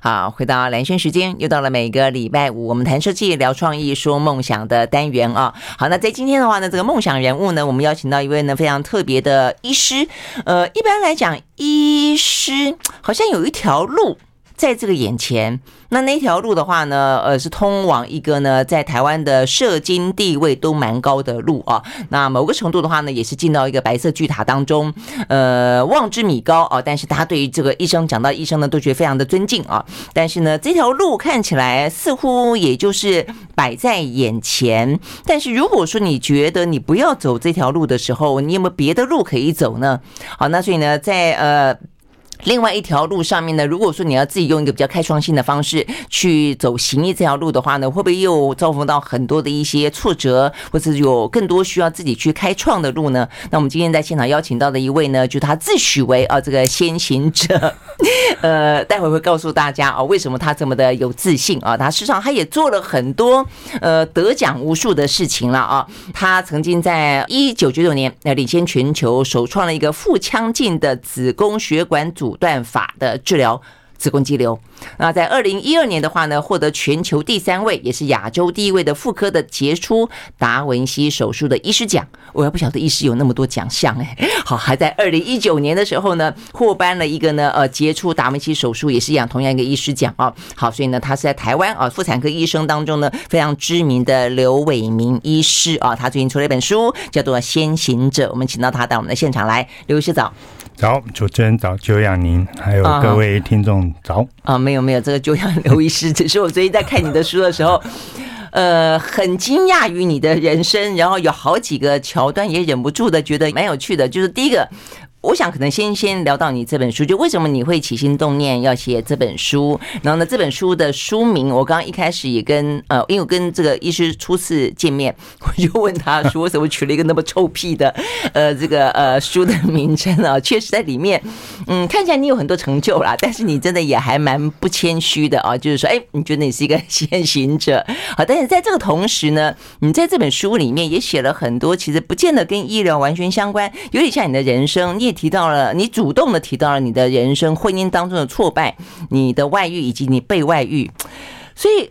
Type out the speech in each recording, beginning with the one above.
好，回到蓝轩时间，又到了每个礼拜五，我们谈设计、聊创意、说梦想的单元啊。好，那在今天的话呢，这个梦想人物呢，我们邀请到一位呢非常特别的医师。呃，一般来讲，医师好像有一条路。在这个眼前，那那条路的话呢，呃，是通往一个呢，在台湾的社经地位都蛮高的路啊。那某个程度的话呢，也是进到一个白色巨塔当中，呃，望之米高啊。但是大家对于这个医生，讲到医生呢，都觉得非常的尊敬啊。但是呢，这条路看起来似乎也就是摆在眼前。但是如果说你觉得你不要走这条路的时候，你有没有别的路可以走呢？好，那所以呢，在呃。另外一条路上面呢，如果说你要自己用一个比较开创性的方式去走行医这条路的话呢，会不会又遭逢到很多的一些挫折，或者有更多需要自己去开创的路呢？那我们今天在现场邀请到的一位呢，就他自诩为啊这个先行者，呃，待会会告诉大家啊为什么他这么的有自信啊，他事实上他也做了很多呃得奖无数的事情了啊，他曾经在一九九九年那领先全球，首创了一个腹腔镜的子宫血管阻。阻断法的治疗子宫肌瘤。那在二零一二年的话呢，获得全球第三位，也是亚洲第一位的妇科的杰出达文西手术的医师奖。我还不晓得医师有那么多奖项哎。好，还在二零一九年的时候呢，获颁了一个呢呃杰出达文西手术，也是一样同样一个医师奖啊。好，所以呢，他是在台湾啊妇产科医生当中呢非常知名的刘伟明医师啊。他最近出了一本书，叫做《先行者》。我们请到他到我们的现场来，刘医师早。早，主持人早，久仰您，还有各位听众早。啊，没有没有，这个久仰刘医师，只是我最近在看你的书的时候，呃，很惊讶于你的人生，然后有好几个桥段也忍不住的觉得蛮有趣的，就是第一个。我想可能先先聊到你这本书，就为什么你会起心动念要写这本书？然后呢，这本书的书名，我刚刚一开始也跟呃，因为我跟这个医师初次见面，我就问他说，为什么取了一个那么臭屁的呃这个呃书的名称啊？确实在里面，嗯，看起来你有很多成就啦，但是你真的也还蛮不谦虚的啊，就是说，哎，你觉得你是一个先行者，好，但是在这个同时呢，你在这本书里面也写了很多，其实不见得跟医疗完全相关，有点像你的人生，提到了你主动的提到了你的人生婚姻当中的挫败，你的外遇以及你被外遇，所以，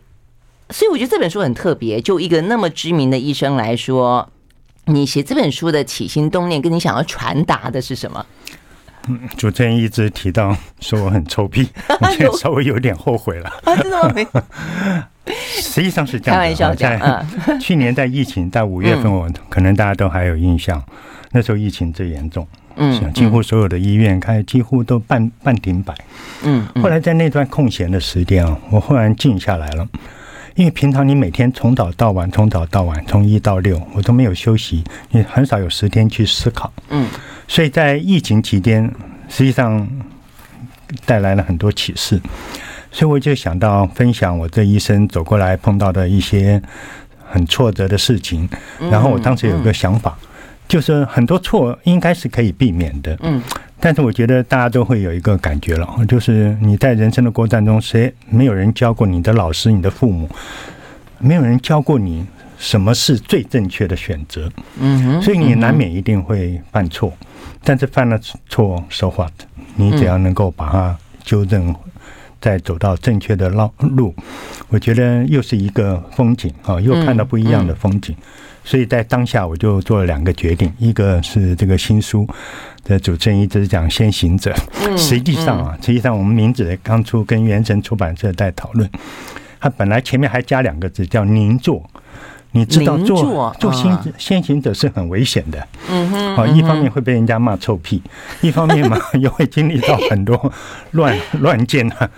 所以我觉得这本书很特别。就一个那么知名的医生来说，你写这本书的起心动念，跟你想要传达的是什么？嗯，主持人一直提到说我很臭屁，我现在稍微有点后悔了。啊，真的吗？实际上是这样的。开玩笑在去年在疫情在五月份，我可能大家都还有印象，那时候疫情最严重。嗯，几乎所有的医院开，几乎都半半停摆。嗯，后来在那段空闲的时间啊，我忽然静下来了，因为平常你每天从早到晚，从早到晚，从一到六，我都没有休息，你很少有时间去思考。嗯，所以在疫情期间，实际上带来了很多启示，所以我就想到分享我这一生走过来碰到的一些很挫折的事情，然后我当时有个想法。就是很多错应该是可以避免的，嗯，但是我觉得大家都会有一个感觉了，就是你在人生的过程中，谁没有人教过你的老师、你的父母，没有人教过你什么是最正确的选择，嗯哼，所以你难免一定会犯错，但是犯了错，so what？你只要能够把它纠正，再走到正确的路路，我觉得又是一个风景啊，又看到不一样的风景。所以在当下，我就做了两个决定，一个是这个新书的主持人一直讲先行者，实际上啊，实际上我们名字刚出，跟原神出版社在讨论，他本来前面还加两个字叫“宁做”，你知道做做先先行者是很危险的，嗯哼，啊，一方面会被人家骂臭屁，一方面嘛 又会经历到很多乱乱箭啊。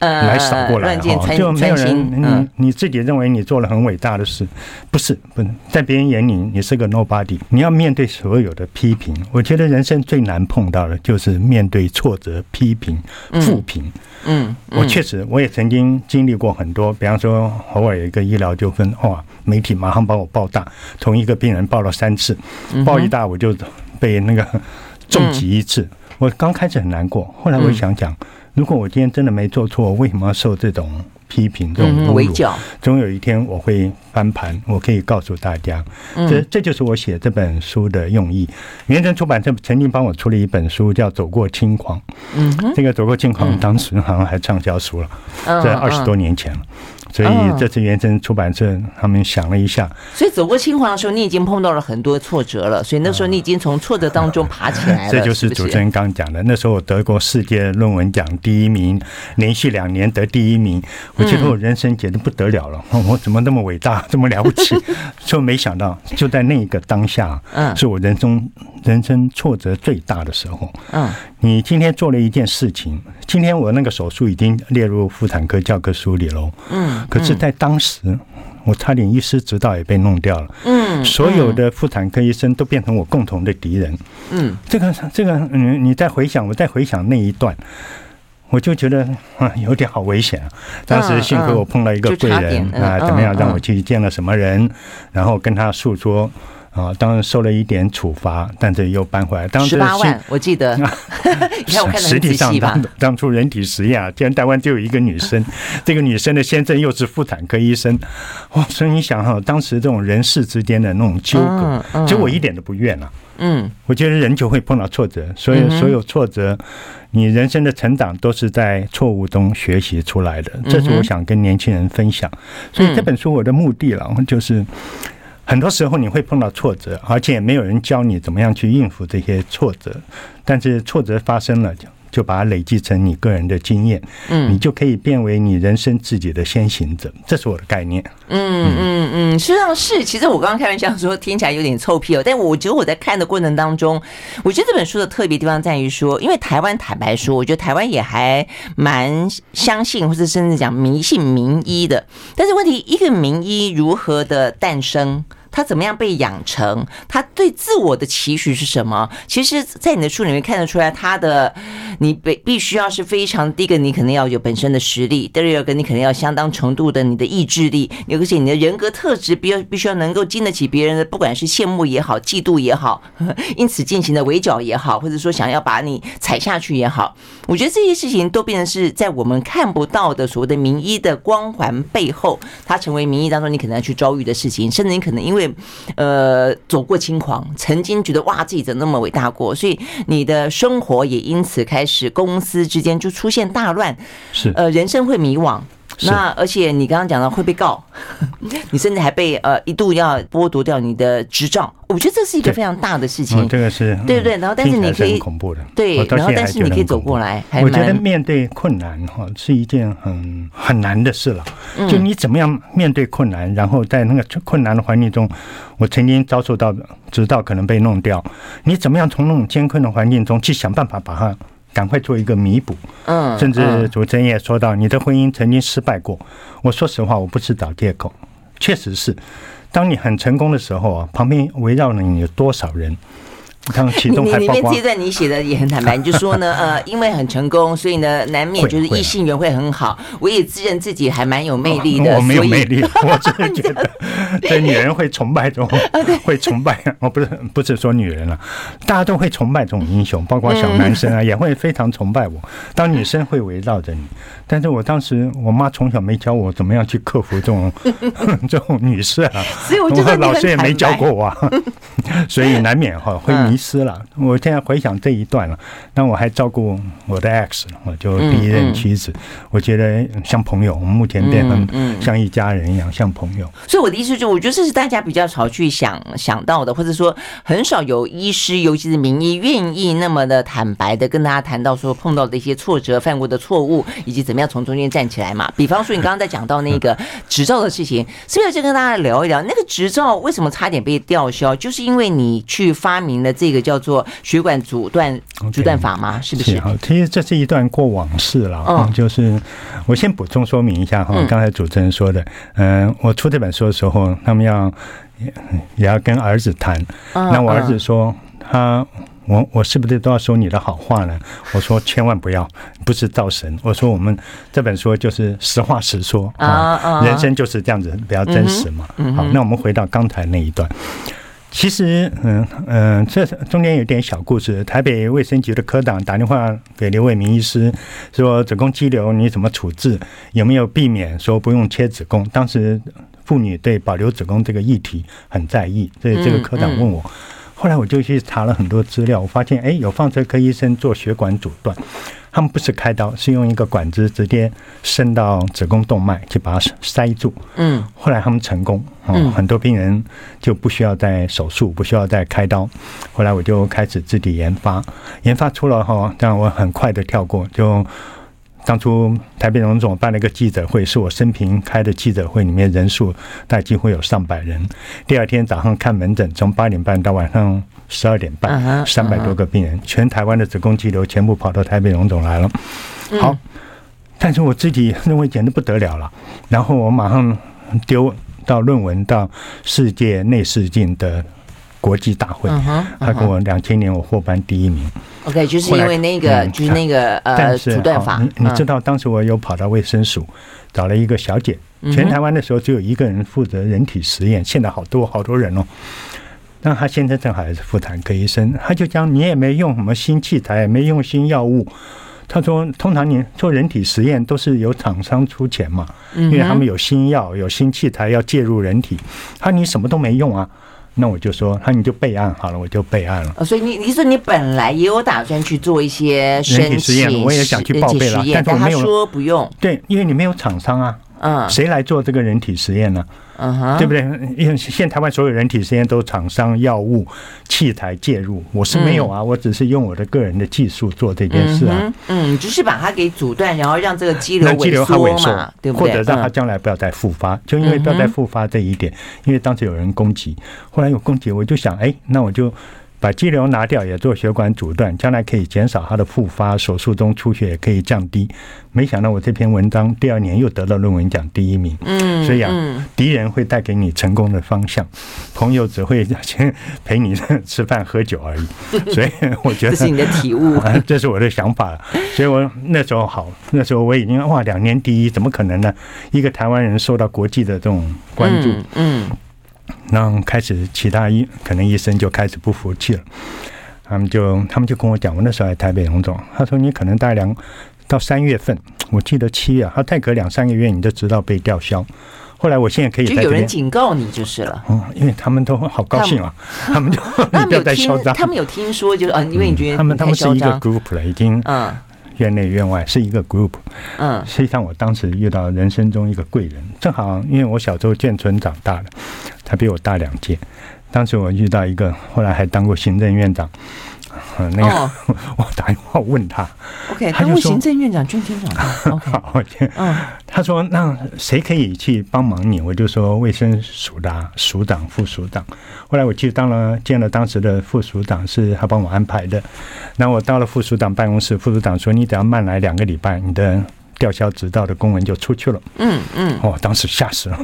呃，来扫过来哈，就没有人，你你自己认为你做了很伟大的事，不是，不是，在别人眼里你是个 nobody，你要面对所有的批评。我觉得人生最难碰到的就是面对挫折、批评、负评。嗯，我确实我也曾经经历过很多，比方说偶尔有一个医疗纠纷，哇，媒体马上把我报大，同一个病人报了三次，报一大我就被那个重击一次。我刚开始很难过，后来我想想。如果我今天真的没做错，为什么要受这种批评、这种围剿，总有一天我会翻盘，我可以告诉大家，这这就是我写这本书的用意。联经出版社曾经帮我出了一本书，叫《走过轻狂》。嗯，这个《走过轻狂》当时好像还畅销书了，在二十多年前了。所以这次原生出版社他们想了一下，所以走过清华的时候，你已经碰到了很多挫折了。所以那时候你已经从挫折当中爬起来了。这就是主持人刚讲的，那时候我得过世界论文奖第一名，连续两年得第一名，我觉得我人生简直不得了了。我怎么那么伟大，这么了不起？就没想到就在那个当下，嗯，是我人生人生挫折最大的时候。嗯，你今天做了一件事情，今天我那个手术已经列入妇产科教科书里喽。嗯。可是，在当时，我差点医师执照也被弄掉了。嗯，所有的妇产科医生都变成我共同的敌人。嗯，这个，这个，你你再回想，我再回想那一段，我就觉得啊，有点好危险啊。当时幸亏我碰到一个贵人啊，怎么样让我去见了什么人，然后跟他诉说。啊，当然受了一点处罚，但是又搬回来。当时十八万，我记得。你看我看实际上当当初人体实验啊，既然台湾就有一个女生，这个女生的先生又是妇产科医生，哇！所以你想哈，当时这种人事之间的那种纠葛，其实我一点都不怨了。嗯，我觉得人就会碰到挫折，所以所有挫折，你人生的成长都是在错误中学习出来的。这是我想跟年轻人分享。所以这本书我的目的了，就是。很多时候你会碰到挫折，而且没有人教你怎么样去应付这些挫折，但是挫折发生了就。就把它累积成你个人的经验，嗯，你就可以变为你人生自己的先行者，这是我的概念。嗯嗯嗯，实际上是。其实我刚刚开玩笑说听起来有点臭屁哦，但我觉得我在看的过程当中，我觉得这本书的特别地方在于说，因为台湾坦白说，我觉得台湾也还蛮相信或者甚至讲迷信名医的。但是问题，一个名医如何的诞生？他怎么样被养成？他对自我的期许是什么？其实，在你的书里面看得出来，他的你必必须要是非常第一个，你可能要有本身的实力；第二个，你可能要相当程度的你的意志力，而且你的人格特质必要必须要能够经得起别人的，不管是羡慕也好、嫉妒也好，因此进行的围剿也好，或者说想要把你踩下去也好，我觉得这些事情都变成是在我们看不到的所谓的名医的光环背后，他成为名医当中你可能要去遭遇的事情，甚至你可能因为。呃，走过轻狂，曾经觉得哇，自己怎么那么伟大过，所以你的生活也因此开始，公司之间就出现大乱，是呃，人生会迷惘。那而且你刚刚讲到会被告，你甚至还被呃一度要剥夺掉你的执照，我觉得这是一个非常大的事情。这个是对不对？然后但是你可以恐怖的，对，然后但是你可以走过来。我觉得面对困难哈是一件很很难的事了。就你怎么样面对困难，然后在那个困难的环境中，我曾经遭受到执照可能被弄掉，你怎么样从那种艰困的环境中去想办法把它。赶快做一个弥补，嗯，甚至主持人也说到，你的婚姻曾经失败过。我说实话，我不是找借口，确实是。当你很成功的时候啊，旁边围绕了你有多少人？你你里面这段你写的也很坦白，你就说呢，呃，因为很成功，所以呢，难免就是异性缘会很好。我也自认自己还蛮有魅力的，我没有魅力，我真的觉得，对女人会崇拜这种，会崇拜。我不是不是说女人了，大家都会崇拜这种英雄，包括小男生啊，也会非常崇拜我。当女生会围绕着你，但是我当时我妈从小没教我怎么样去克服这种这种女士啊，所以我觉得老师也没教过我，所以难免哈会迷。失了，我现在回想这一段了，那我还照顾我的 ex，我就第一任妻子，我觉得像朋友，我们目前变成像一家人一样，像朋友。所以我的意思就是，我觉得这是大家比较少去想想到的，或者说很少有医师，尤其是名医，愿意那么的坦白的跟大家谈到说碰到的一些挫折、犯过的错误，以及怎么样从中间站起来嘛。比方说，你刚刚在讲到那个执照的事情，是不是要先跟大家聊一聊？那个执照为什么差点被吊销？就是因为你去发明了这个。叫做血管阻断阻断法吗？是不是？好，其实这是一段过往事了。嗯，就是我先补充说明一下哈，刚才主持人说的，嗯，我出这本书的时候，他们要也要跟儿子谈。那我儿子说他我我是不是都要说你的好话呢？我说千万不要，不是造神。我说我们这本书就是实话实说啊，人生就是这样子，比较真实嘛。好，那我们回到刚才那一段。其实，嗯嗯，这中间有点小故事。台北卫生局的科长打电话给刘伟明医师，说子宫肌瘤你怎么处置？有没有避免说不用切子宫？当时妇女对保留子宫这个议题很在意，所以这个科长问我。后来我就去查了很多资料，我发现，哎，有放射科医生做血管阻断。他们不是开刀，是用一个管子直接伸到子宫动脉去把它塞住。嗯，后来他们成功，嗯，很多病人就不需要再手术，不需要再开刀。后来我就开始自己研发，研发出了后，但我很快的跳过就。当初台北荣总办了一个记者会，是我生平开的记者会，里面人数大概几乎有上百人。第二天早上看门诊，从八点半到晚上十二点半，三百多个病人，全台湾的子宫肌瘤全部跑到台北荣总来了。好，但是我自己认为简直不得了了，然后我马上丢到论文到世界内视镜的。国际大会，他跟我两千年我获颁第一名。OK，就是因为那个，就是那个呃阻断法。你你知道当时我有跑到卫生署，找了一个小姐，全台湾的时候只有一个人负责人体实验，现在好多好多人哦。那他现在正好还是妇产科医生，他就讲你也没用什么新器材，也没用新药物。他说，通常你做人体实验都是由厂商出钱嘛，因为他们有新药、有新器材要介入人体，他你什么都没用啊。那我就说，那你就备案好了，我就备案了。所以你你说你本来也有打算去做一些人体实验，我也想去报备了，但是我没有说不用。对，因为你没有厂商啊，嗯，谁来做这个人体实验呢？嗯哼，对不对？因为现在台湾所有人体实验都厂商、药物、器材介入，我是没有啊，我只是用我的个人的技术做这件事啊。嗯，就是把它给阻断，然后让这个肌瘤肌瘤它萎缩，对不对？或者让它将来不要再复发，就因为不要再复发这一点，因为当时有人攻击，后来有攻击，我就想，哎，那我就。把肌瘤拿掉，也做血管阻断，将来可以减少它的复发，手术中出血也可以降低。没想到我这篇文章第二年又得了论文奖第一名。嗯，所以啊，敌人会带给你成功的方向，朋友只会先陪你吃饭喝酒而已。所以我觉得这是你的体悟，这是我的想法。所以我那时候好，那时候我已经哇，两年第一，怎么可能呢？一个台湾人受到国际的这种关注，嗯。然后开始，其他医可能医生就开始不服气了，他们就他们就跟我讲，我那时候在台北荣总，他说你可能大概两到三月份，我记得七月，他再隔两三个月你就知道被吊销。后来我现在可以在，就有人警告你就是了，嗯，因为他们都好高兴啊，他们就 不要再嚣张，他们有听说就是啊，因为你觉得他们他们是一个 group 了，已经嗯。院内院外是一个 group，嗯，实际上我当时遇到人生中一个贵人，正好因为我小时候眷村长大的，他比我大两届，当时我遇到一个，后来还当过行政院长。嗯，那个 我打电话问他，OK，他问行政院长、军厅长。好，嗯，他说那谁可以去帮忙你？我就说卫生署的署长、副署长。后来我去当了，见了当时的副署长，是他帮我安排的。那我到了副署长办公室，副署长说：“你只要慢来两个礼拜，你的。”吊销执照的公文就出去了。嗯嗯，哦，当时吓死了。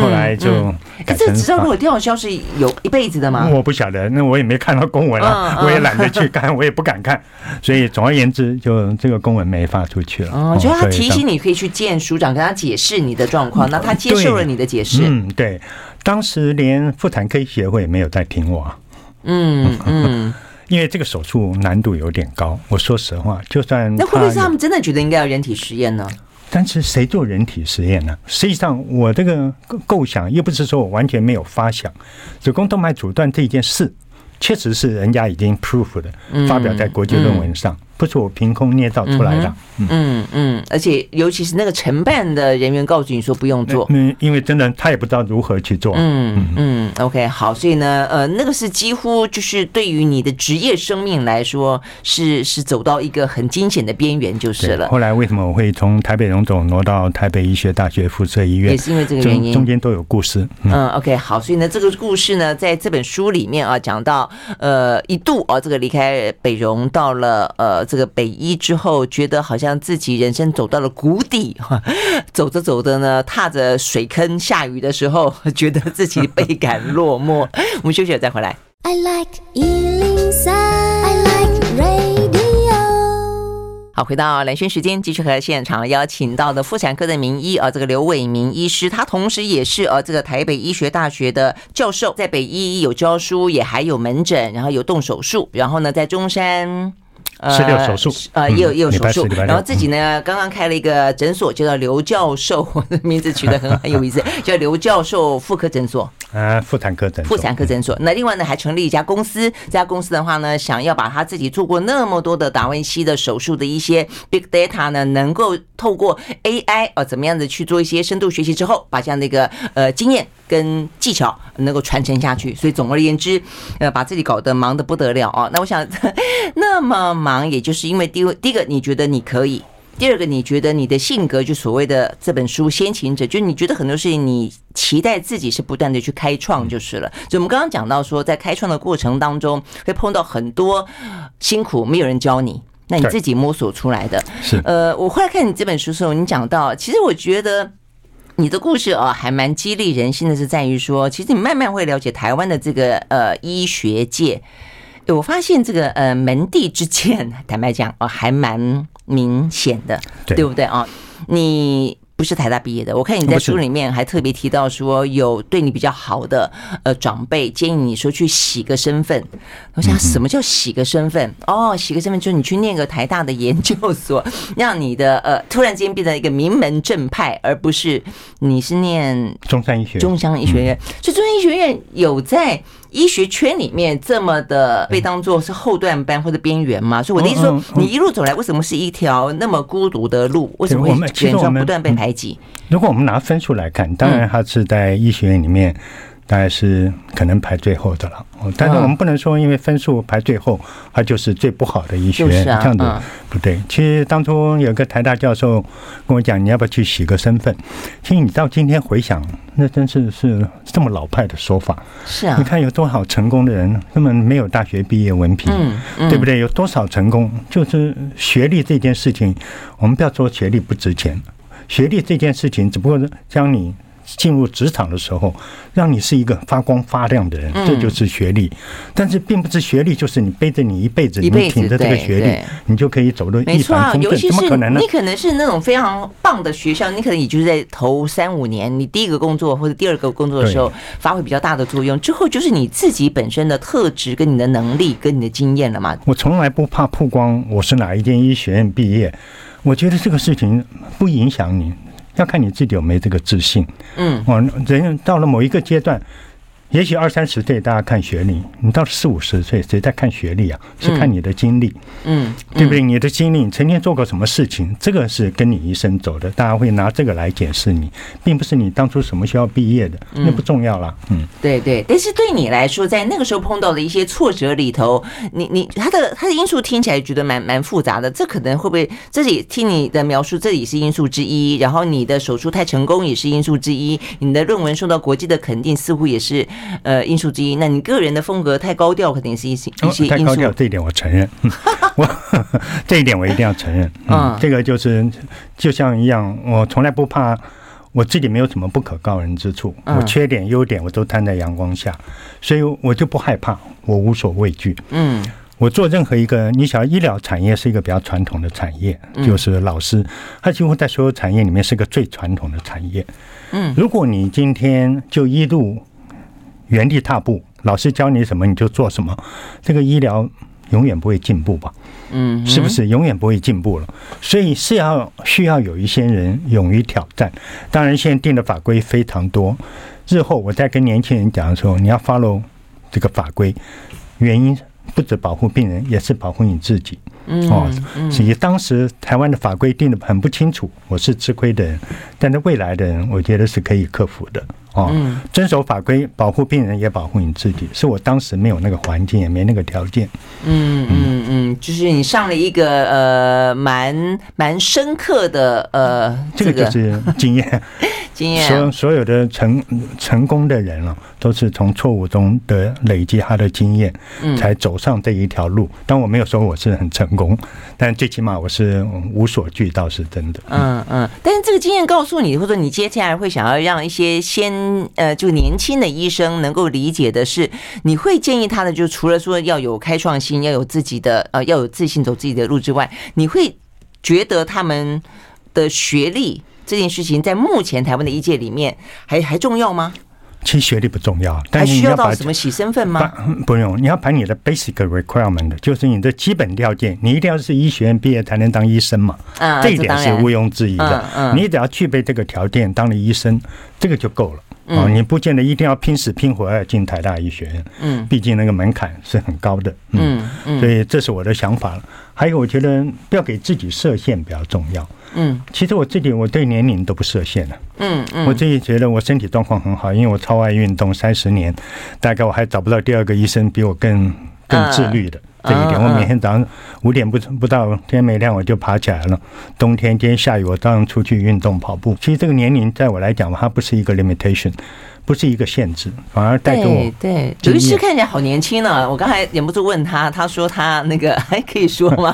后来就改成。这执照如果吊销是有一辈子的吗？我不晓得，那我也没看到公文啊，我也懒得去看，我也不敢看。所以总而言之，就这个公文没发出去了。哦，就他提醒你可以去见署长，跟他解释你的状况，那他接受了你的解释。嗯，对。当时连妇产科协会也没有在听我。嗯嗯。因为这个手术难度有点高，我说实话，就算那会不会是他们真的觉得应该要人体实验呢？但是谁做人体实验呢？实际上，我这个构想又不是说我完全没有发想，子宫动脉阻断这一件事，确实是人家已经 proof 的，发表在国际论文上。嗯嗯不是我凭空捏造出来的，嗯嗯，而且尤其是那个承办的人员告诉你说不用做，嗯，因为真的他也不知道如何去做，嗯嗯，OK，好，所以呢，呃，那个是几乎就是对于你的职业生命来说，是是走到一个很惊险的边缘就是了。后来为什么我会从台北荣总挪到台北医学大学附设医院？也是因为这个原因，中间都有故事。嗯，OK，好，所以呢，这个故事呢，在这本书里面啊，讲到呃一度啊，这个离开北荣到了呃。这个北医之后，觉得好像自己人生走到了谷底，走着走着呢，踏着水坑下雨的时候，觉得自己倍感落寞。我们休息了再回来。I like 好，回到蓝轩时间，继续和现场邀请到的妇产科的名医啊，这个刘伟明医师，他同时也是呃这个台北医学大学的教授，在北医有教书，也还有门诊，然后有动手术，然后呢，在中山。十六手术，呃，也有也有手术，然后自己呢，刚刚开了一个诊所，叫做刘教授，我 的名字取得很很有意思，叫刘教授妇科诊所，啊，妇产科诊所，妇产科诊所。那另外呢，还成立一家公司，这家公司的话呢，想要把他自己做过那么多的达文西的手术的一些 big data 呢，能够透过 AI 呃，怎么样的去做一些深度学习之后，把这样的一个呃经验跟技巧能够传承下去。所以总而言之，呃，把自己搞得忙得不得了啊。那我想 那么忙。也就是因为第一第一个，你觉得你可以；第二个，你觉得你的性格，就所谓的这本书《先行者》，就你觉得很多事情，你期待自己是不断的去开创就是了。所以我们刚刚讲到说，在开创的过程当中，会碰到很多辛苦，没有人教你，那你自己摸索出来的。是呃，我后来看你这本书的时候，你讲到，其实我觉得你的故事啊，还蛮激励人心的，是在于说，其实你慢慢会了解台湾的这个呃医学界。我发现这个呃门第之见，坦白讲哦，还蛮明显的，对，对不对啊？你不是台大毕业的，我看你在书里面还特别提到说，有对你比较好的呃长辈建议你说去洗个身份。我想什么叫洗个身份？哦，洗个身份就是你去念个台大的研究所，让你的呃突然间变成一个名门正派，而不是你是念中山医学中山医学院，所以中山医学院有在。医学圈里面这么的被当做是后段班或者边缘嘛？所以我的意思说，你一路走来，为什么是一条那么孤独的路？为什么会原状不断被排挤？如果我们拿分数来看，当然他是在医学院里面。大概是可能排最后的了，但是我们不能说因为分数排最后，它就是最不好的医学，这样子不对。其实当初有个台大教授跟我讲，你要不要去洗个身份？其实你到今天回想，那真是是这么老派的说法。是啊，你看有多少成功的人，根本没有大学毕业文凭，对不对？有多少成功，就是学历这件事情，我们不要说学历不值钱，学历这件事情只不过是将你。进入职场的时候，让你是一个发光发亮的人，这就是学历。但是，并不是学历就是你背着你一辈子，你挺着这个学历，你就可以走得一帆风顺。怎么可能呢？你可能是那种非常棒的学校，你可能也就是在头三五年，你第一个工作或者第二个工作的时候发挥比较大的作用。之后就是你自己本身的特质、跟你的能力、跟你的经验了嘛。我从来不怕曝光我是哪一间医学院毕业，我觉得这个事情不影响你。要看你自己有没有这个自信。嗯，哦，人到了某一个阶段。也许二三十岁大家看学历，你到四五十岁谁在看学历啊？是看你的经历，嗯，对不对？你的经历，你曾经做过什么事情，这个是跟你一生走的。大家会拿这个来解释你，并不是你当初什么学校毕业的，那不重要了。嗯，对对。但是对你来说，在那个时候碰到的一些挫折里头，你你他的他的因素听起来觉得蛮蛮复杂的。这可能会不会这里听你的描述，这里是因素之一。然后你的手术太成功也是因素之一。你的论文受到国际的肯定，似乎也是。呃，因素之一。那你个人的风格太高调，肯定是一些一些因素。太高调，这一点我承认。我这一点我一定要承认。嗯，这个就是就像一样，我从来不怕我自己没有什么不可告人之处，我缺点优点我都摊在阳光下，所以我就不害怕，我无所畏惧。嗯，我做任何一个，你想医疗产业是一个比较传统的产业，就是老师，他几乎在所有产业里面是个最传统的产业。嗯，如果你今天就一路。原地踏步，老师教你什么你就做什么，这个医疗永远不会进步吧？嗯，是不是永远不会进步了？所以是要需要有一些人勇于挑战。当然，现在定的法规非常多，日后我在跟年轻人讲的时候，你要 follow 这个法规，原因不止保护病人，也是保护你自己。哦，所以当时台湾的法规定的很不清楚，我是吃亏的人，但是未来的人，我觉得是可以克服的。哦，遵守法规，保护病人也保护你自己，是我当时没有那个环境，也没那个条件。嗯嗯嗯，就是你上了一个呃蛮蛮深刻的呃，这个就是经验，经验。所所有的成成功的人了，都是从错误中的累积他的经验，才走上这一条路。但我没有说我是很成功，但最起码我是无所惧，倒是真的。嗯嗯，但是这个经验告诉你，或者你接下来会想要让一些先。呃，就年轻的医生能够理解的是，你会建议他的，就除了说要有开创性，要有自己的，呃，要有自信走自己的路之外，你会觉得他们的学历这件事情在目前台湾的医界里面还还重要吗？其实学历不重要，但是你要把什么洗身份吗？不用，你要把你的 basic requirement，就是你的基本条件，你一定要是医学院毕业才能当医生嘛。啊，这一点是毋庸置疑的。嗯，你只要具备这个条件，当了医生，这个就够了。啊，你不见得一定要拼死拼活要进台大医学院。嗯，毕竟那个门槛是很高的。嗯嗯，所以这是我的想法了。还有，我觉得不要给自己设限比较重要。嗯，其实我自己我对年龄都不设限了。嗯嗯，我自己觉得我身体状况很好，因为我超爱运动三十年，大概我还找不到第二个医生比我更更自律的这一点。我每天早上五点不不到天没亮我就爬起来了，冬天今天下雨我照样出去运动跑步。其实这个年龄在我来讲它不是一个 limitation。不是一个限制，反而带给我。对，刘医师看起来好年轻呢。我刚才忍不住问他，他说他那个 还可以说吗？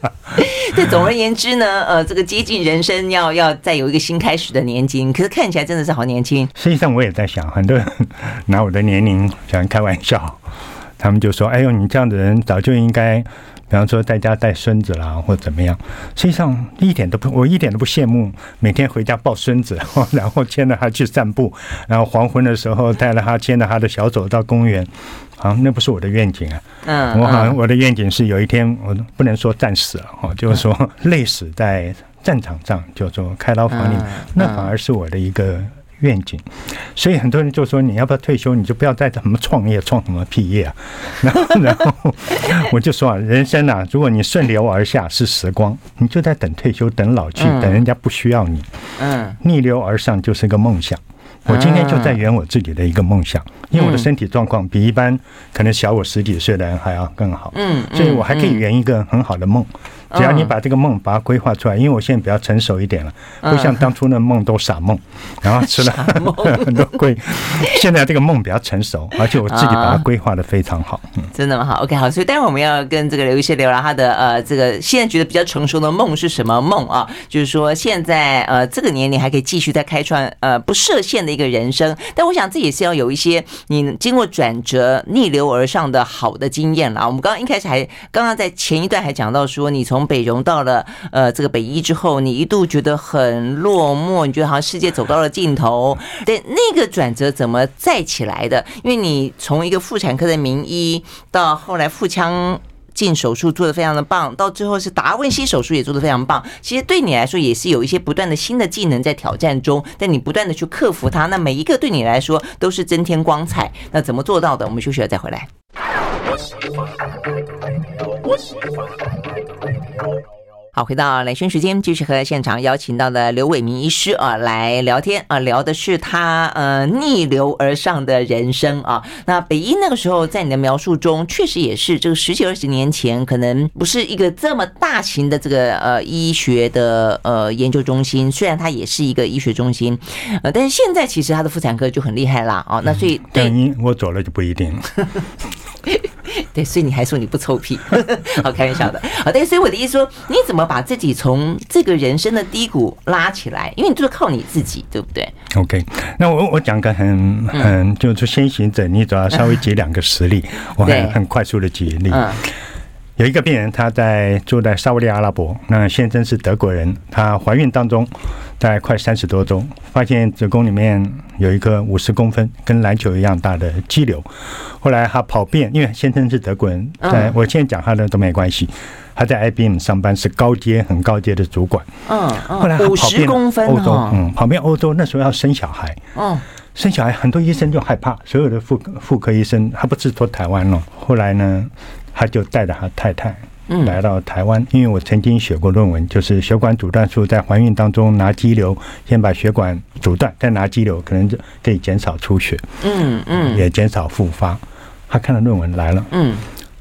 对，总而言之呢，呃，这个接近人生要要再有一个新开始的年纪，可是看起来真的是好年轻。实际上我也在想，很多人 拿我的年龄想开玩笑，他们就说：“哎呦，你这样的人早就应该。”比方说在家带孙子啦，或怎么样，实际上一点都不，我一点都不羡慕每天回家抱孙子，然后牵着他去散步，然后黄昏的时候带着他牵着他的小手到公园，啊，那不是我的愿景啊。嗯，我好像我的愿景是有一天我不能说战死了，哦，就是说累死在战场上，叫做开刀房里，那反而是我的一个。愿景，所以很多人就说，你要不要退休？你就不要再怎么创业，创什么屁业啊？然后，然后我就说啊，人生啊，如果你顺流而下是时光，你就在等退休，等老去，等人家不需要你。嗯，逆流而上就是个梦想。我今天就在圆我自己的一个梦想，因为我的身体状况比一般可能小我十几岁的人还要更好。嗯，所以我还可以圆一个很好的梦。只要你把这个梦把它规划出来，因为我现在比较成熟一点了，不像当初那梦都傻梦，然后吃了 很多亏。现在这个梦比较成熟，而且我自己把它规划的非常好。嗯，真的吗？好，OK，好。所以待会儿我们要跟这个刘医师聊聊他的呃，这个现在觉得比较成熟的梦是什么梦啊？就是说现在呃这个年龄还可以继续再开创呃不设限的一个人生。但我想这也是要有一些你经过转折逆流而上的好的经验了。我们刚刚一开始还刚刚在前一段还讲到说你从北荣到了呃这个北医之后，你一度觉得很落寞，你觉得好像世界走到了尽头。对，那个转折怎么再起来的？因为你从一个妇产科的名医，到后来腹腔镜手术做的非常的棒，到最后是达文西手术也做的非常棒。其实对你来说也是有一些不断的新的技能在挑战中，但你不断的去克服它，那每一个对你来说都是增添光彩。那怎么做到的？我们休息了再回来。好，回到兰萱时间，继续和现场邀请到的刘伟明医师啊来聊天啊，聊的是他呃逆流而上的人生啊。那北医那个时候，在你的描述中，确实也是这个十几二十年前，可能不是一个这么大型的这个呃医学的呃研究中心，虽然它也是一个医学中心，呃，但是现在其实它的妇产科就很厉害啦啊。那所以对你我走了就不一定了。对，所以你还说你不臭屁，好开玩笑的。好，对，所以我的意思说，你怎么把自己从这个人生的低谷拉起来？因为你就是靠你自己，对不对？OK，那我我讲个很很就是先行者，你主要稍微举两个实例，我很很快速的举例。有一个病人，他在住在沙乌地阿拉伯，那先生是德国人，她怀孕当中。在快三十多周，发现子宫里面有一个五十公分、跟篮球一样大的肌瘤。后来他跑遍，因为先生是德国人，在我现在讲他的都没关系。他在 IBM 上班，是高阶、很高阶的主管。嗯，后来他跑遍欧洲，嗯，跑遍欧洲，那时候要生小孩。嗯，生小孩很多医生就害怕，所有的妇妇科医生，他不是说台湾了。后来呢，他就带着他太太。来到台湾，因为我曾经写过论文，就是血管阻断术在怀孕当中拿肌瘤，先把血管阻断，再拿肌瘤，可能就可以减少出血，嗯嗯，也减少复发。他看了论文来了，嗯，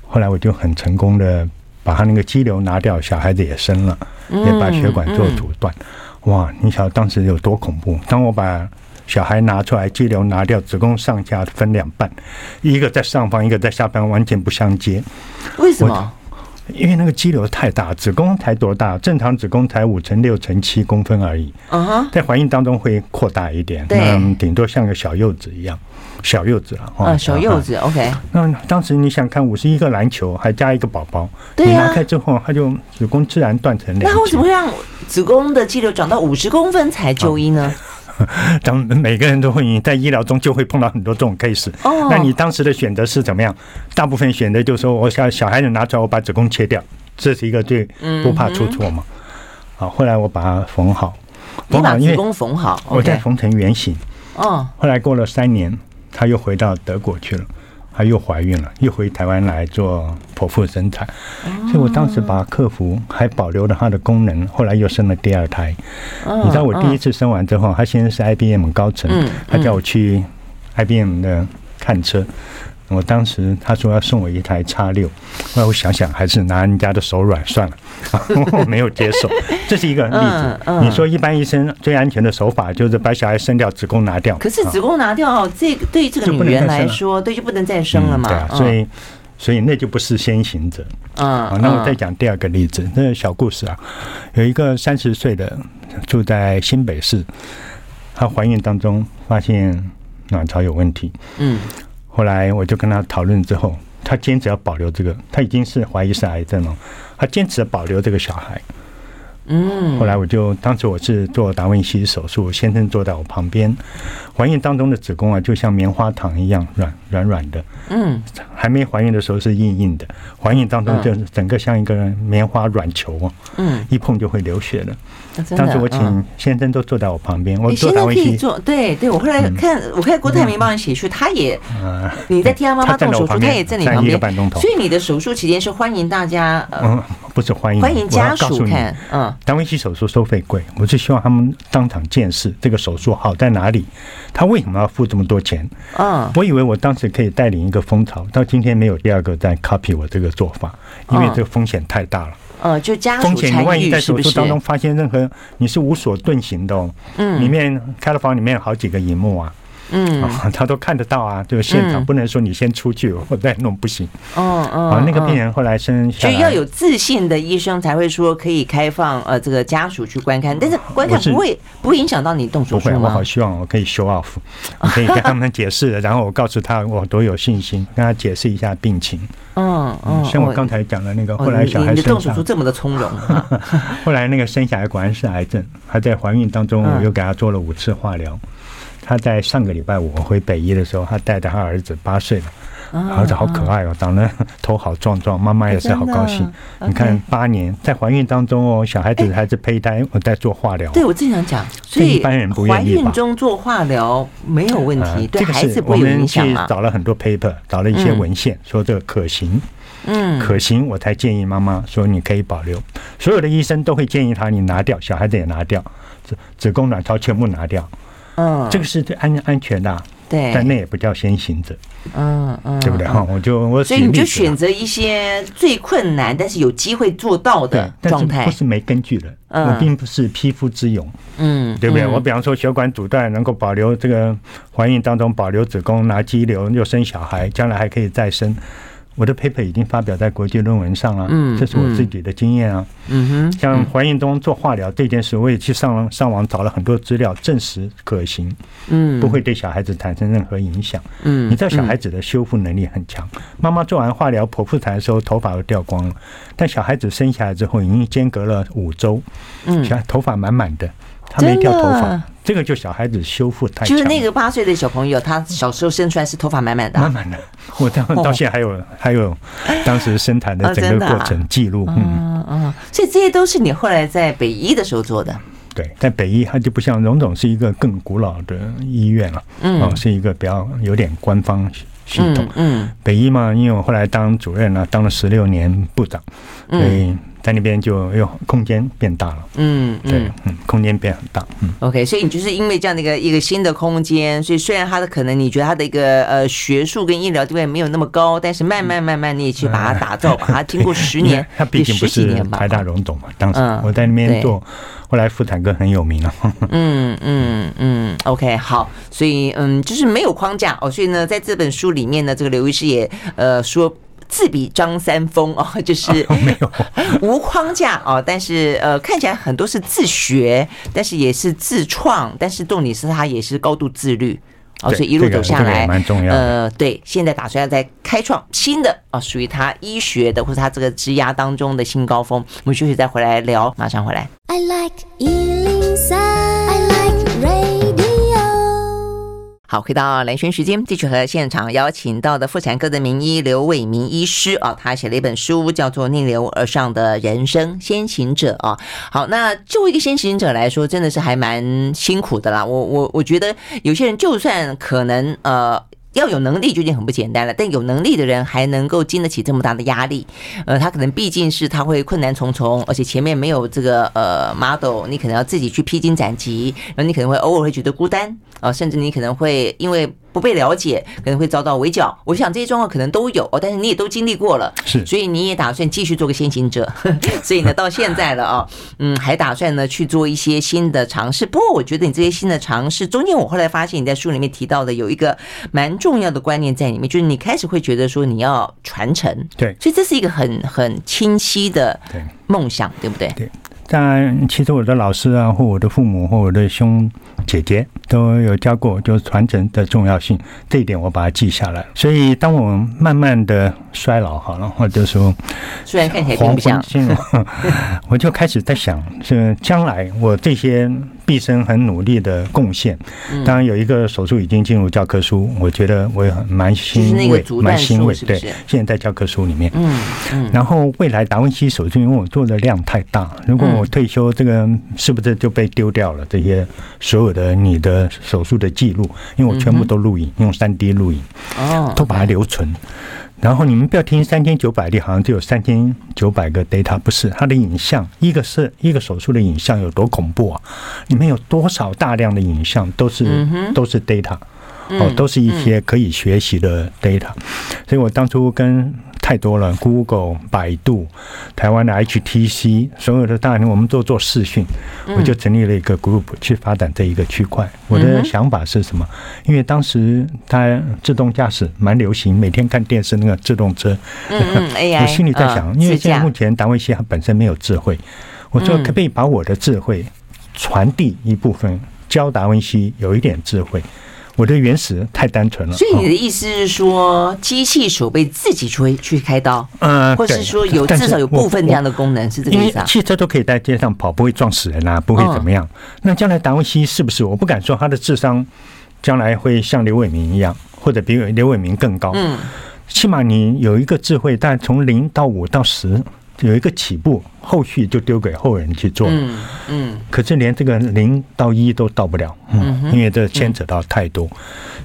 后来我就很成功的把他那个肌瘤拿掉，小孩子也生了，也把血管做阻断。哇，你晓得当时有多恐怖？当我把小孩拿出来，肌瘤拿掉，子宫上下分两半，一个在上方，一个在下方，完全不相接。为什么？因为那个肌瘤太大，子宫才多大？正常子宫才五乘六乘七公分而已。嗯哼，在怀孕当中会扩大一点，嗯，顶多像个小柚子一样，小柚子了。啊，小柚子，OK。那当时你想看五十一个篮球，还加一个宝宝，你拿开之后，它就子宫自然断成两。那为什么会让子宫的肌瘤长到五十公分才就医呢？当每个人都会在医疗中就会碰到很多这种 case。哦，那你当时的选择是怎么样？大部分选择就是说，我小小孩子拿出来，我把子宫切掉，这是一个最不怕出错嘛。好，后来我把它缝好，缝好，子宫缝好，我再缝成圆形。哦，后来过了三年，他又回到德国去了。她又怀孕了，又回台湾来做剖腹生产，所以我当时把克服还保留了她的功能，后来又生了第二胎。你知道我第一次生完之后，她现在是 IBM 高层，她叫我去 IBM 的看车。我当时他说要送我一台叉六，后来我想想还是拿人家的手软算了，我没有接受。这是一个例子。你说一般医生最安全的手法就是把小孩生掉，子宫拿掉。可是子宫拿掉，这个对这个女人来说，对就不能再生了嘛？对啊，所以所以那就不是先行者。嗯，好，那我再讲第二个例子，那个小故事啊，有一个三十岁的住在新北市，她怀孕当中发现卵巢有问题。嗯。后来我就跟他讨论之后，他坚持要保留这个，他已经是怀疑是癌症了，他坚持保留这个小孩。嗯，后来我就当时我是做达文西手术，先生坐在我旁边，怀孕当中的子宫啊，就像棉花糖一样软软软的。嗯，还没怀孕的时候是硬硬的，怀孕当中就整个像一个棉花软球啊。嗯，一碰就会流血了。当时我请先生都坐在我旁边，我做达文西。对对，我后来看，我看郭台铭帮你写书，他也，你在替他妈妈动手术，他也在你旁边。所以你的手术期间是欢迎大家，嗯，不是欢迎，欢迎家属看，嗯。达文西手术收费贵，我是希望他们当场见识这个手术好在哪里，他为什么要付这么多钱？嗯，我以为我当时可以带领一个风潮，到今天没有第二个在 copy 我这个做法，因为这个风险太大了。呃，就家属参与，风险，你万一在手术当中发现任何，你是无所遁形的哦。嗯，里面开了房，里面有好几个荧幕啊。嗯，他都看得到啊，这个现场不能说你先出去，我再弄不行。哦哦，啊，那个病人后来生下来，就要有自信的医生才会说可以开放呃这个家属去观看，但是观看不会不会影响到你动手术吗？不会，我好希望我可以 show off，我可以跟他们解释，然后我告诉他我多有信心，跟他解释一下病情。嗯嗯，像我刚才讲的那个，后来小孩生下，动手术这么的从容。后来那个生下来果然是癌症，还在怀孕当中，我又给他做了五次化疗。他在上个礼拜五我回北医的时候，他带着他儿子八岁了，儿子好可爱哦，长得头好壮壮，妈妈也是好高兴。你看八年在怀孕当中哦，小孩子还是胚胎，我在做化疗。对，我正想讲，所以一般人不愿意。怀孕中做化疗没有问题，对孩子不会有影响。我们去找了很多 paper，找了一些文献，说这个可行，嗯，可行，我才建议妈妈说你可以保留。所有的医生都会建议他你拿掉，小孩子也拿掉，子子宫卵巢全部拿掉。嗯，这个是最安安全的，对，但那也不叫先行者，嗯嗯，对不对哈？我就我所以你就选择一些最困难但是有机会做到的状态，不是没根据的，我并不是匹夫之勇，嗯，对不对？我比方说血管阻断能够保留这个怀孕当中保留子宫拿肌瘤又生小孩，将来还可以再生。我的 paper 已经发表在国际论文上了，嗯，这是我自己的经验啊，嗯。哼，像怀孕中做化疗这件事，我也去上上网找了很多资料，证实可行，嗯，不会对小孩子产生任何影响，嗯，你知道小孩子的修复能力很强，妈妈做完化疗剖腹产的时候头发都掉光了，但小孩子生下来之后已经间隔了五周，嗯，小孩头发满满的。他没掉头发，这个就小孩子修复太强。就是那个八岁的小朋友，他小时候生出来是头发满满的，满满的。我到到现在还有还有当时生产的整个过程记录。嗯嗯，所以这些都是你后来在北医的时候做的。对，在北医，它就不像荣总是一个更古老的医院了，嗯，是一个比较有点官方系统。嗯，北医嘛，因为我后来当主任了，当了十六年部长，所以。在那边就又空间变大了，嗯，对，嗯，空间变很大，嗯，OK，所以你就是因为这样的一个一个新的空间，所以虽然它的可能你觉得它的一个呃学术跟医疗地位没有那么高，但是慢慢慢慢你也去把它打造，把它经过十年，它毕竟不是台大荣总嘛，当时我在那边做，后来妇产科很有名了，嗯嗯嗯，OK，好，所以嗯就是没有框架哦，所以呢在这本书里面呢，这个刘医师也呃说。自比张三丰 哦，就是 没有 无框架哦，但是呃看起来很多是自学，但是也是自创，但是重点是他也是高度自律。哦，所以一路走下来，蛮重要。呃，对，现在打算要再开创新的啊，属于他医学的或者他这个职涯当中的新高峰。我们休息再回来聊，马上回来。I like 好，回到蓝轩时间，继续和现场邀请到的妇产科的名医刘伟明医师啊，他写了一本书，叫做《逆流而上的人生先行者》啊。好，那作为一个先行者来说，真的是还蛮辛苦的啦。我我我觉得有些人就算可能呃。要有能力就已经很不简单了，但有能力的人还能够经得起这么大的压力，呃，他可能毕竟是他会困难重重，而且前面没有这个呃 model，你可能要自己去披荆斩棘，然后你可能会偶尔会觉得孤单啊，呃，甚至你可能会因为。不被了解，可能会遭到围剿。我想这些状况可能都有哦，但是你也都经历过了，是，所以你也打算继续做个先行者。所以呢，到现在了啊，嗯，还打算呢去做一些新的尝试。不过，我觉得你这些新的尝试中间，我后来发现你在书里面提到的有一个蛮重要的观念在里面，就是你开始会觉得说你要传承，对，所以这是一个很很清晰的梦想，对不对？对。但其实我的老师啊，或我的父母，或我的兄姐姐都有教过，就是传承的重要性。这一点我把它记下来。所以当我慢慢的衰老好了，或者说虽然看起来并不像，我就开始在想，是将来我这些。毕生很努力的贡献，当然有一个手术已经进入教科书，我觉得我也很蛮欣慰，蛮欣慰。对，现在在教科书里面。嗯嗯。然后未来达文西手术，因为我做的量太大，如果我退休，这个是不是就被丢掉了？这些所有的你的手术的记录，因为我全部都录影，用三 D 录影，哦，都把它留存。然后你们不要听三千九百例，好像只有三千九百个 data，不是它的影像，一个是一个手术的影像有多恐怖啊？里面有多少大量的影像都是都是 data，哦，都是一些可以学习的 data，所以我当初跟。太多了，Google、百度、台湾的 HTC，所有的大人我们都做视讯，我就成立了一个 group 去发展这一个区块。我的想法是什么？因为当时它自动驾驶蛮流行，每天看电视那个自动车，我心里在想，因为现在目前达文西它本身没有智慧，我说可不可以把我的智慧传递一部分，教达文西有一点智慧。我的原始太单纯了，所以你的意思是说，机器手被自己出去开刀，嗯，或是说有至少有部分这样的功能，是这个意思啊？汽车都可以在街上跑，不会撞死人啊，不会怎么样。那将来达文西是不是？我不敢说他的智商将来会像刘伟明一样，或者比刘伟明更高。嗯，起码你有一个智慧，但从零到五到十。有一个起步，后续就丢给后人去做。嗯嗯。可是连这个零到一都到不了，嗯，因为这牵扯到太多，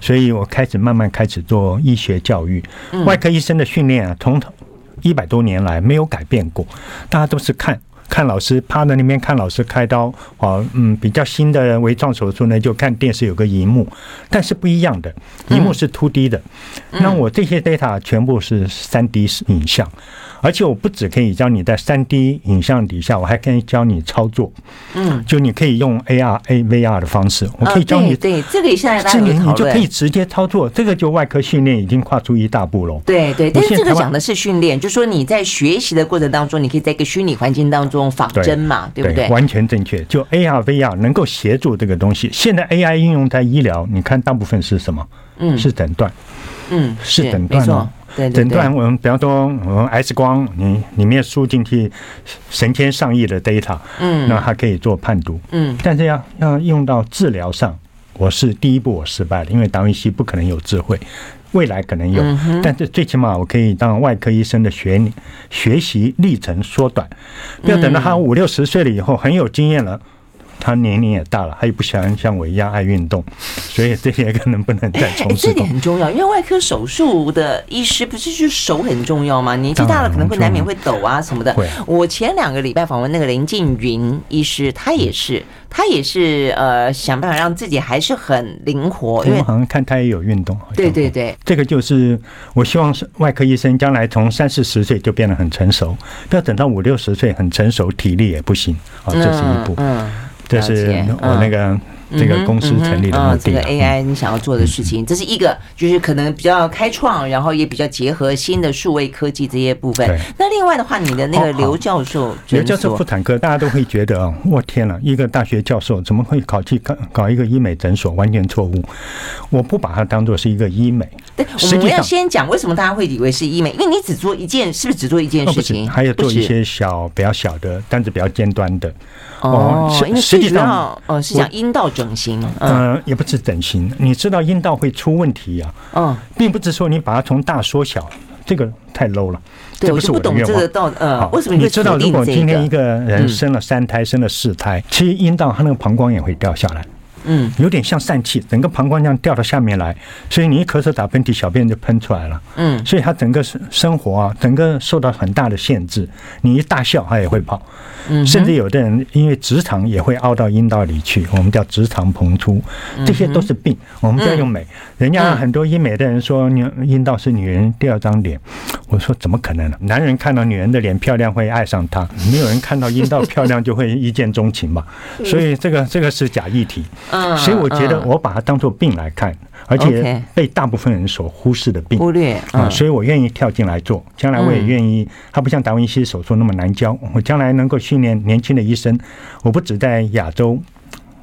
所以我开始慢慢开始做医学教育。外科医生的训练啊，从一百多年来没有改变过，大家都是看看老师趴在那边看老师开刀。哦，嗯，比较新的微创手术呢，就看电视有个荧幕，但是不一样的，荧幕是 2D 的。那我这些 data 全部是三 D 影像。而且我不只可以教你在三 D 影像底下，我还可以教你操作。嗯，就你可以用 AR、A、VR 的方式，我可以教你。对，这个现在大家你就可以直接操作，这个就外科训练已经跨出一大步了。对对，但是这个讲的是训练，就是说你在学习的过程当中，你可以在一个虚拟环境当中仿真嘛，对不对？完全正确。就 AR、VR 能够协助这个东西。现在 AI 应用在医疗，你看大部分是什么？嗯，是诊断。嗯，是诊断吗？诊断，我们比方说，我们 X 光，你里面输进去成千上亿的 data，嗯，那它可以做判读，嗯，但是要要用到治疗上，我是第一步我失败了，因为达文西不可能有智慧，未来可能有，但是最起码我可以让外科医生的学学习历程缩短，不要等到他五六十岁了以后很有经验了。他年龄也大了，他也不想像我一样爱运动，所以这些可能不能再从事。这点很重要，因为外科手术的医师不是就手很重要吗？年纪大了可能会难免会抖啊什么的。我前两个礼拜访问那个林静云医师，他也是，他也是呃想办法让自己还是很灵活。因为好像看他也有运动。对对对，这个就是我希望是外科医生将来从三四十岁就变得很成熟，不要等到五六十岁很成熟，体力也不行啊，这是一步。嗯。这是我那个这个公司成立的目的。这个 AI 你想要做的事情，这是一个，就是可能比较开创，然后也比较结合新的数位科技这些部分。那另外的话，你的那个刘教授，刘教授妇产科，大家都会觉得啊，我天哪，一个大学教授怎么会考去搞搞一个医美诊所？完全错误。我不把它当做是一个医美。对，我们要先讲为什么大家会以为是医美，因为你只做一件，是不是只做一件事情？还有做一些小比较小的，但是比较尖端的。哦，因为实际上，哦，是讲阴道整形，嗯，也不是整形。你知道阴道会出问题呀？嗯，并不是说你把它从大缩小，这个太 low 了。这不是我的愿望。呃，为什么你知道，如果今天一个人生了三胎，生了四胎，其实阴道它那个膀胱也会掉下来。嗯，有点像疝气，整个膀胱这样掉到下面来，所以你一咳嗽、打喷嚏，小便就喷出来了。嗯，所以他整个生生活啊，整个受到很大的限制。你一大笑，他也会跑。嗯，甚至有的人因为直肠也会凹到阴道里去，我们叫直肠膨出，这些都是病。我们不要用美，人家很多医美的人说，你阴道是女人第二张脸。我说怎么可能呢？男人看到女人的脸漂亮会爱上她，没有人看到阴道漂亮就会一见钟情吧？所以这个这个是假议题。所以我觉得我把它当做病来看，而且被大部分人所忽视的病，忽略啊，所以我愿意跳进来做。将来我也愿意，它不像达文西手术那么难教。我将来能够训练年轻的医生，我不止在亚洲，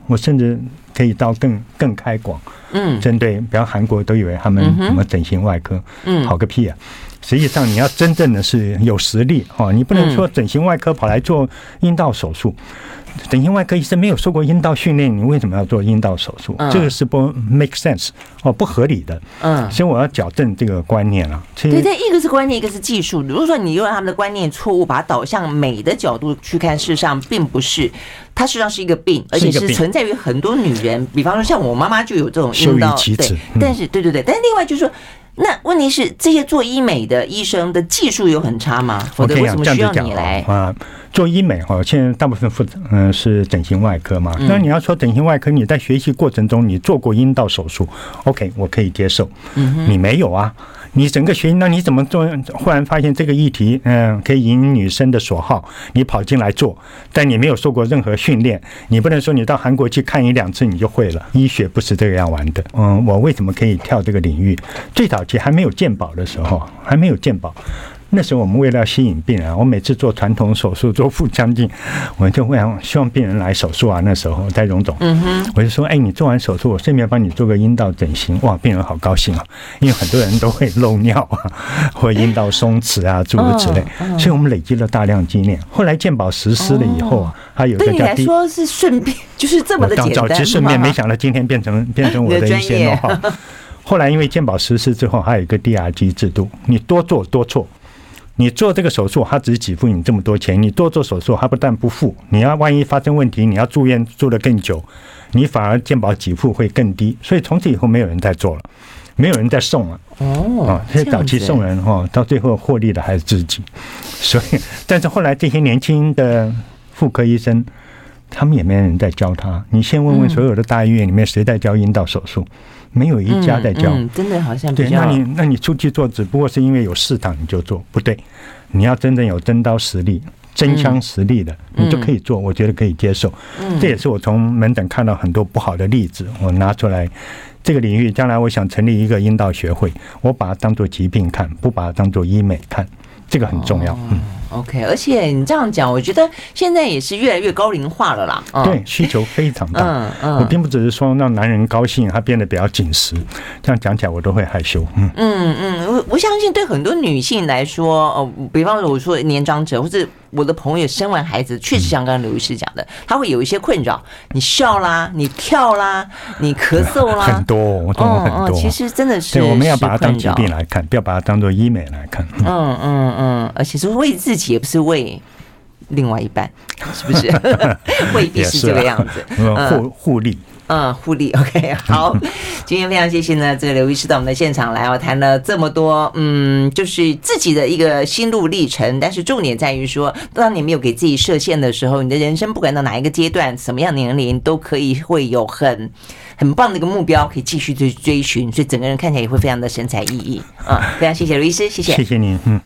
我甚至可以到更更开广。嗯，针对比方韩国都以为他们什么整形外科，嗯，好个屁啊！实际上你要真正的是有实力哈，你不能说整形外科跑来做阴道手术。整形外科医生没有受过阴道训练，你为什么要做阴道手术？这个是不 make sense 哦，不合理的。嗯，所以我要矫正这个观念了。对对，一个是观念，一个是技术。如果说你用他们的观念错误，把它导向美的角度去看，事实上并不是，它实际上是一个病，而且是存在于很多女人。比方说，像我妈妈就有这种阴道，对，但是对对对，但是另外就是说。那问题是，这些做医美的医生的技术有很差吗？否则为什么需要你来啊？做医美哈，现在大部分负责嗯是整形外科嘛。那你要说整形外科，你在学习过程中你做过阴道手术，OK，我可以接受。你没有啊？你整个学，那你怎么做？忽然发现这个议题，嗯，可以引女生的所好，你跑进来做，但你没有受过任何训练，你不能说你到韩国去看一两次你就会了。医学不是这个样玩的。嗯，我为什么可以跳这个领域？最早期还没有鉴宝的时候，还没有鉴宝。那时候我们为了要吸引病人，我每次做传统手术做腹腔镜，我就问希望病人来手术啊。那时候在荣总，我就说，哎，你做完手术，我顺便帮你做个阴道整形。哇，病人好高兴啊，因为很多人都会漏尿啊，或阴道松弛啊，诸如此类。所以我们累积了大量经验。后来健保实施了以后啊，还有一个叫对你来说是顺便，就是这么的简单。早期顺便，没想到今天变成变成我的一些内耗。后来因为健保实施之后，还有一个 DRG 制度，你多做多错。你做这个手术，他只给付你这么多钱。你多做手术，他不但不付，你要万一发生问题，你要住院住得更久，你反而健保给付会更低。所以从此以后没有人再做了，没有人再送了。哦，所以早期送人哈，到最后获利的还是自己。所以，但是后来这些年轻的妇科医生，他们也没人在教他。你先问问所有的大医院里面谁在教阴道手术？没有一家在教，嗯嗯，真的好像。对，那你那你出去做，只不过是因为有市场你就做，不对。你要真正有真刀实力、真枪实力的，你就可以做，我觉得可以接受。这也是我从门诊看到很多不好的例子，我拿出来。这个领域将来我想成立一个阴道学会，我把它当做疾病看，不把它当做医美看，这个很重要。嗯。OK，而且你这样讲，我觉得现在也是越来越高龄化了啦。对，需求非常大。嗯嗯，我并不只是说让男人高兴，他变得比较紧实。这样讲起来，我都会害羞。嗯嗯嗯，我我相信对很多女性来说，哦，比方说我说年长者或者我的朋友生完孩子，确实像刚刚刘医师讲的，他会有一些困扰。你笑啦，你跳啦，你咳嗽啦，很多，我懂很多。其实真的是，对，我们要把它当疾病来看，不要把它当做医美来看。嗯嗯嗯，而且是为自己。也不是为另外一半，是不是？未必是这个样子。互互利，嗯，互利。OK，好，今天非常谢谢呢，这个刘医师到我们的现场来，我谈了这么多，嗯，就是自己的一个心路历程。但是重点在于说，当你没有给自己设限的时候，你的人生不管到哪一个阶段、什么样年龄，都可以会有很很棒的一个目标，可以继续追追寻。所以整个人看起来也会非常的神采奕奕。啊，非常谢谢刘医师，谢谢，谢谢您，嗯。